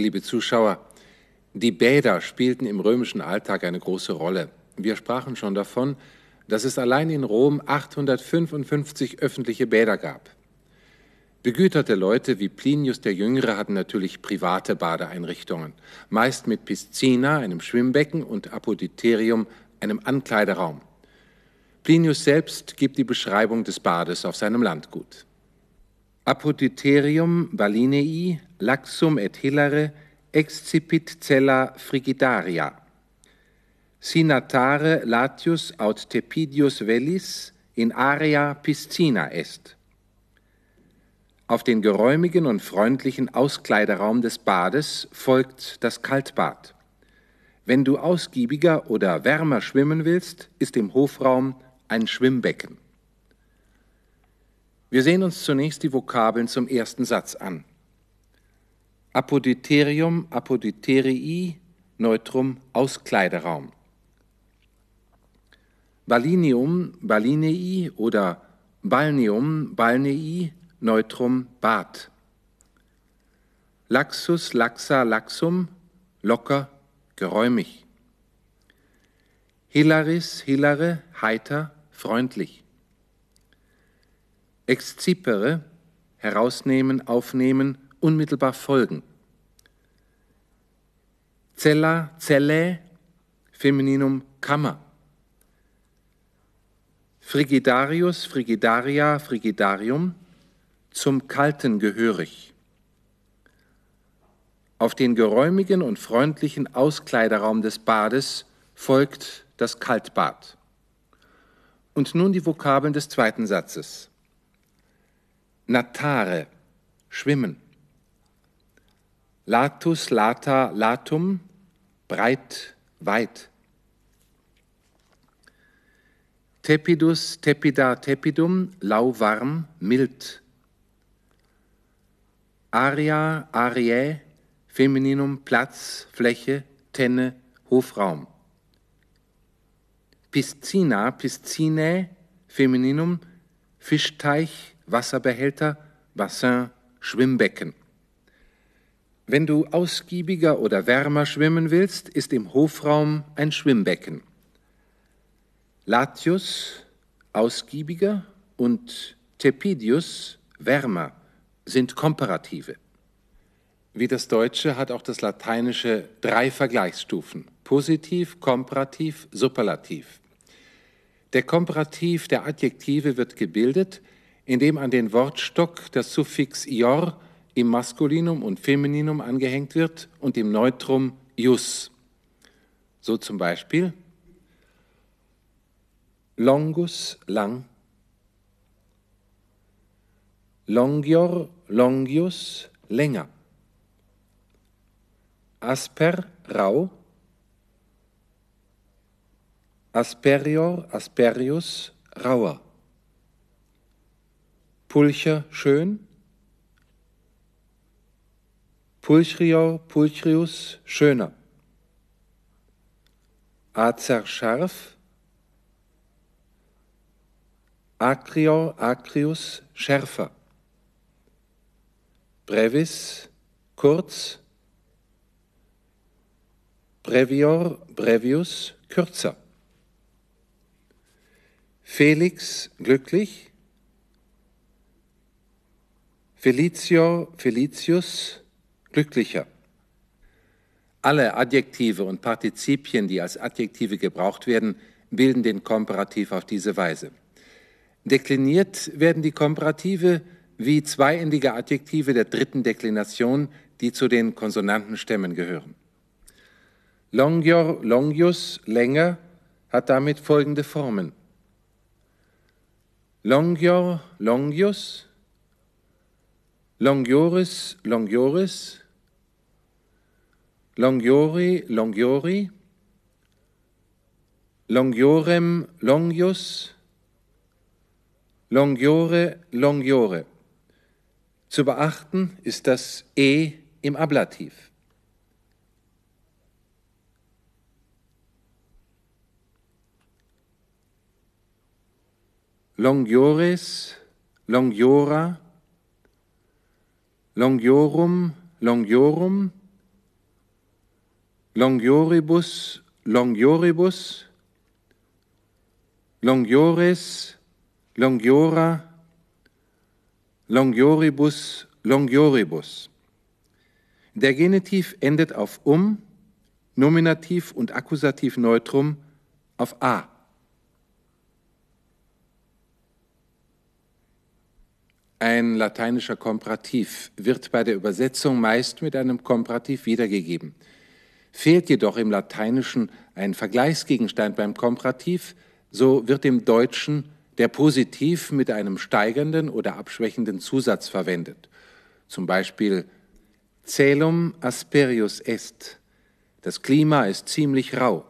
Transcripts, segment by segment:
Liebe Zuschauer, die Bäder spielten im römischen Alltag eine große Rolle. Wir sprachen schon davon, dass es allein in Rom 855 öffentliche Bäder gab. Begüterte Leute wie Plinius der Jüngere hatten natürlich private Badeeinrichtungen, meist mit Piscina, einem Schwimmbecken, und Apoditerium, einem Ankleideraum. Plinius selbst gibt die Beschreibung des Bades auf seinem Landgut. Apoditerium Balinei, laxum et hilare, excipit cella frigidaria. Sinatare latius aut tepidius velis in area piscina est auf den geräumigen und freundlichen Auskleideraum des Bades folgt das Kaltbad. Wenn du ausgiebiger oder wärmer schwimmen willst, ist im Hofraum ein Schwimmbecken. Wir sehen uns zunächst die Vokabeln zum ersten Satz an. Apoditerium, apoditerii, Neutrum, Auskleideraum. Balinium, balinei oder Balneum, balnei, Neutrum Bad. Laxus, laxa, laxum, locker, geräumig. Hilaris, hilare, heiter, freundlich. Excipere, herausnehmen, aufnehmen, unmittelbar folgen. Cella, celle, Femininum Kammer. Frigidarius, Frigidaria, Frigidarium, zum Kalten gehörig. Auf den geräumigen und freundlichen Auskleideraum des Bades folgt das Kaltbad. Und nun die Vokabeln des zweiten Satzes. Natare, schwimmen. Latus, lata, latum, breit, weit. Tepidus, tepida, tepidum, lauwarm, mild. Aria, Ariae, Femininum, Platz, Fläche, Tenne, Hofraum. Piscina, Piscinae, Femininum, Fischteich, Wasserbehälter, Bassin, Schwimmbecken. Wenn du ausgiebiger oder wärmer schwimmen willst, ist im Hofraum ein Schwimmbecken. Latius, ausgiebiger und Tepidius, wärmer sind Komparative. Wie das Deutsche hat auch das Lateinische drei Vergleichsstufen. Positiv, Komparativ, Superlativ. Der Komparativ der Adjektive wird gebildet, indem an den Wortstock das Suffix ior im Maskulinum und Femininum angehängt wird und im Neutrum ius. So zum Beispiel longus lang, longior, longius, länger. Asper, rau. Asperior, asperius, rauer. Pulcher, schön. Pulchrior, pulchrius, schöner. Acer, scharf. Acrior, acrius, schärfer brevis, kurz, brevior, brevius, kürzer. Felix, glücklich. Felicior, Felicius, glücklicher. Alle Adjektive und Partizipien, die als Adjektive gebraucht werden, bilden den Komparativ auf diese Weise. Dekliniert werden die Komparative wie zweiendige Adjektive der dritten Deklination, die zu den Konsonantenstämmen gehören. Longior, longius, länger, hat damit folgende Formen. Longior, longius, longioris, longioris, longiori, longiori, longiorem, longius, longiore, longiore. Zu beachten ist das E im Ablativ. Longiores, longiora, longiorum, longiorum, longioribus, longioribus, longiores, longiora, longioribus, longioribus. Der Genitiv endet auf um, Nominativ und Akkusativ Neutrum auf a. Ein lateinischer Komparativ wird bei der Übersetzung meist mit einem Komparativ wiedergegeben. Fehlt jedoch im Lateinischen ein Vergleichsgegenstand beim Komparativ, so wird im Deutschen der Positiv mit einem steigernden oder abschwächenden Zusatz verwendet. Zum Beispiel Celum asperius est. Das Klima ist ziemlich rau.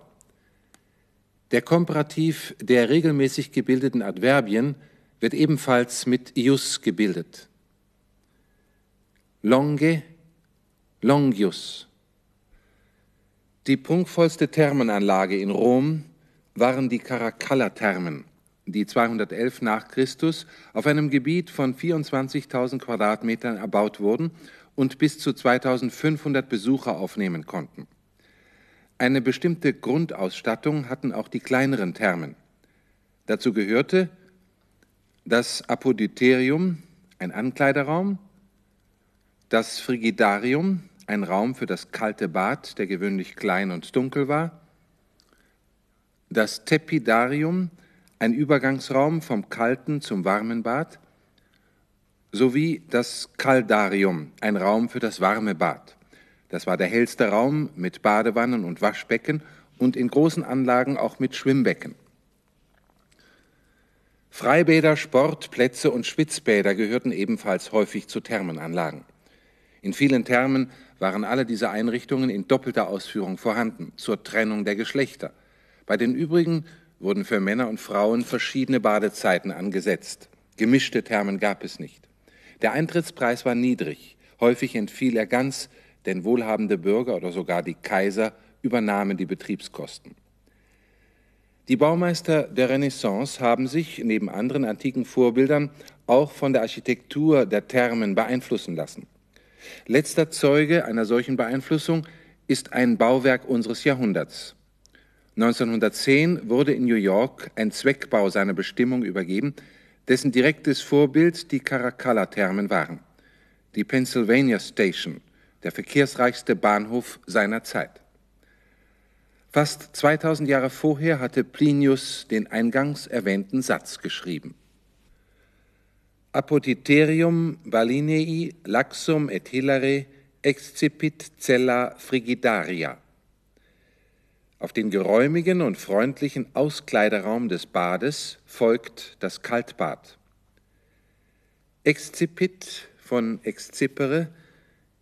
Der Komparativ der regelmäßig gebildeten Adverbien wird ebenfalls mit ius gebildet. Longe, longius. Die prunkvollste Thermenanlage in Rom waren die Caracalla-Thermen, die 211 nach Christus auf einem Gebiet von 24.000 Quadratmetern erbaut wurden und bis zu 2500 Besucher aufnehmen konnten. Eine bestimmte Grundausstattung hatten auch die kleineren Thermen. Dazu gehörte das Apoditerium, ein Ankleideraum, das Frigidarium, ein Raum für das kalte Bad, der gewöhnlich klein und dunkel war, das Tepidarium, ein Übergangsraum vom kalten zum warmen Bad, sowie das Kaldarium, ein Raum für das warme Bad. Das war der hellste Raum mit Badewannen und Waschbecken und in großen Anlagen auch mit Schwimmbecken. Freibäder, Sportplätze und Schwitzbäder gehörten ebenfalls häufig zu Thermenanlagen. In vielen Thermen waren alle diese Einrichtungen in doppelter Ausführung vorhanden, zur Trennung der Geschlechter. Bei den übrigen wurden für Männer und Frauen verschiedene Badezeiten angesetzt. Gemischte Thermen gab es nicht. Der Eintrittspreis war niedrig, häufig entfiel er ganz, denn wohlhabende Bürger oder sogar die Kaiser übernahmen die Betriebskosten. Die Baumeister der Renaissance haben sich neben anderen antiken Vorbildern auch von der Architektur der Thermen beeinflussen lassen. Letzter Zeuge einer solchen Beeinflussung ist ein Bauwerk unseres Jahrhunderts. 1910 wurde in New York ein Zweckbau seiner Bestimmung übergeben, dessen direktes Vorbild die Caracalla-Thermen waren. Die Pennsylvania Station, der verkehrsreichste Bahnhof seiner Zeit. Fast 2000 Jahre vorher hatte Plinius den eingangs erwähnten Satz geschrieben. Apoditerium balinei laxum et hilare excipit cella frigidaria. Auf den geräumigen und freundlichen Auskleideraum des Bades folgt das Kaltbad. Excipit von excipere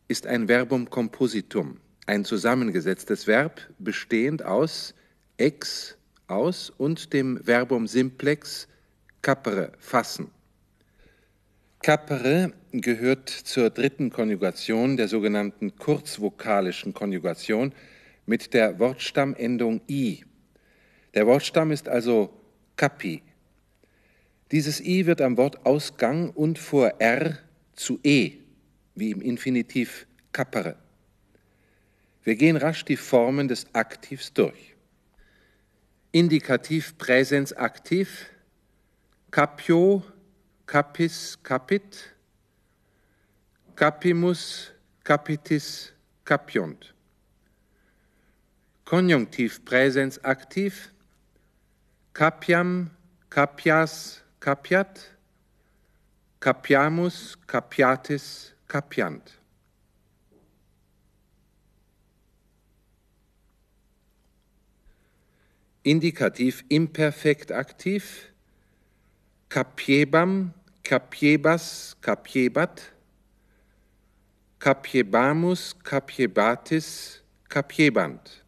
ist ein Verbum compositum ein zusammengesetztes Verb bestehend aus ex aus und dem Verbum simplex capere fassen. Capere gehört zur dritten Konjugation der sogenannten kurzvokalischen Konjugation mit der Wortstammendung i. Der Wortstamm ist also capi. Dieses i wird am Wortausgang und vor r zu e, wie im Infinitiv capere. Wir gehen rasch die Formen des Aktivs durch. Indikativ Präsens aktiv, capio, capis, capit, capimus, capitis, capiunt. Konjunktiv Präsens aktiv, capiam, capias, capiat, capiamus, capiatis, capiant. Indikativ imperfekt aktiv, capiebam, capiebas, capiebat, capiebamus, capiebatis, capiebant.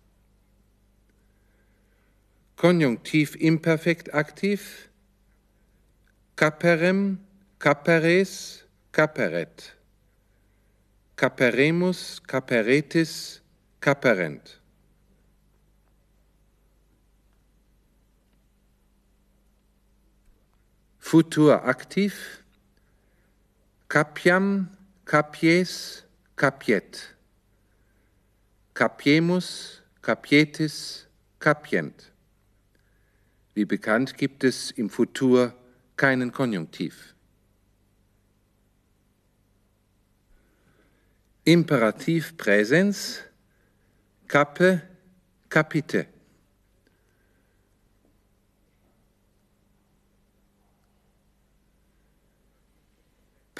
Konjunktiv imperfekt aktiv, caperem, caperes, caperet, caperemus, caperetis, caperent. Futur aktiv, capiam, capies, capiet, capiemus, capietis, capient. Wie bekannt gibt es im Futur keinen Konjunktiv. Imperativ Präsens, cape, capite.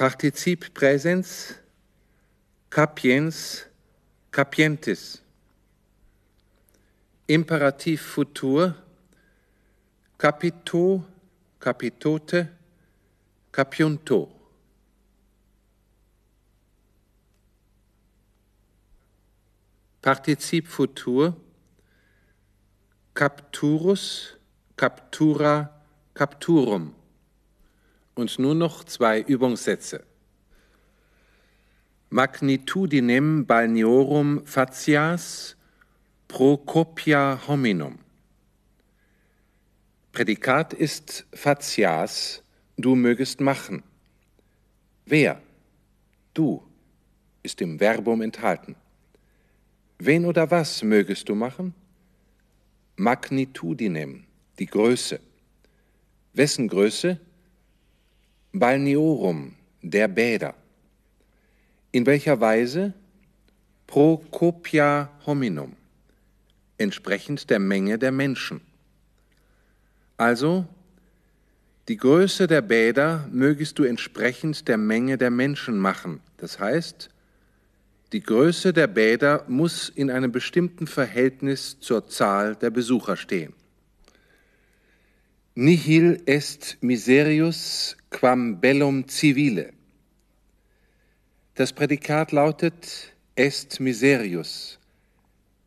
Partizip Präsens, capiens, capientis. Imperativ Futur, capito, capitote, capiunto. Partizip Futur, capturus, captura, capturum. Und nur noch zwei Übungssätze. Magnitudinem balneorum facias procopia hominum. Prädikat ist facias, du mögest machen. Wer? Du ist im Verbum enthalten. Wen oder was mögest du machen? Magnitudinem, die Größe. Wessen Größe? Balneorum, der Bäder. In welcher Weise? Pro copia hominum, entsprechend der Menge der Menschen. Also, die Größe der Bäder mögest du entsprechend der Menge der Menschen machen. Das heißt, die Größe der Bäder muss in einem bestimmten Verhältnis zur Zahl der Besucher stehen. Nihil est miserius quam bellum civile. Das Prädikat lautet est miserius.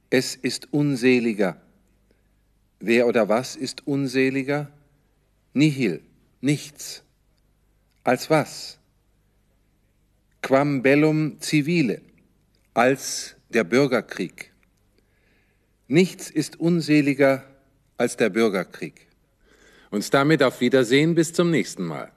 Es ist unseliger. Wer oder was ist unseliger? Nihil, nichts. Als was? Quam bellum civile, als der Bürgerkrieg. Nichts ist unseliger als der Bürgerkrieg. Und damit auf Wiedersehen bis zum nächsten Mal.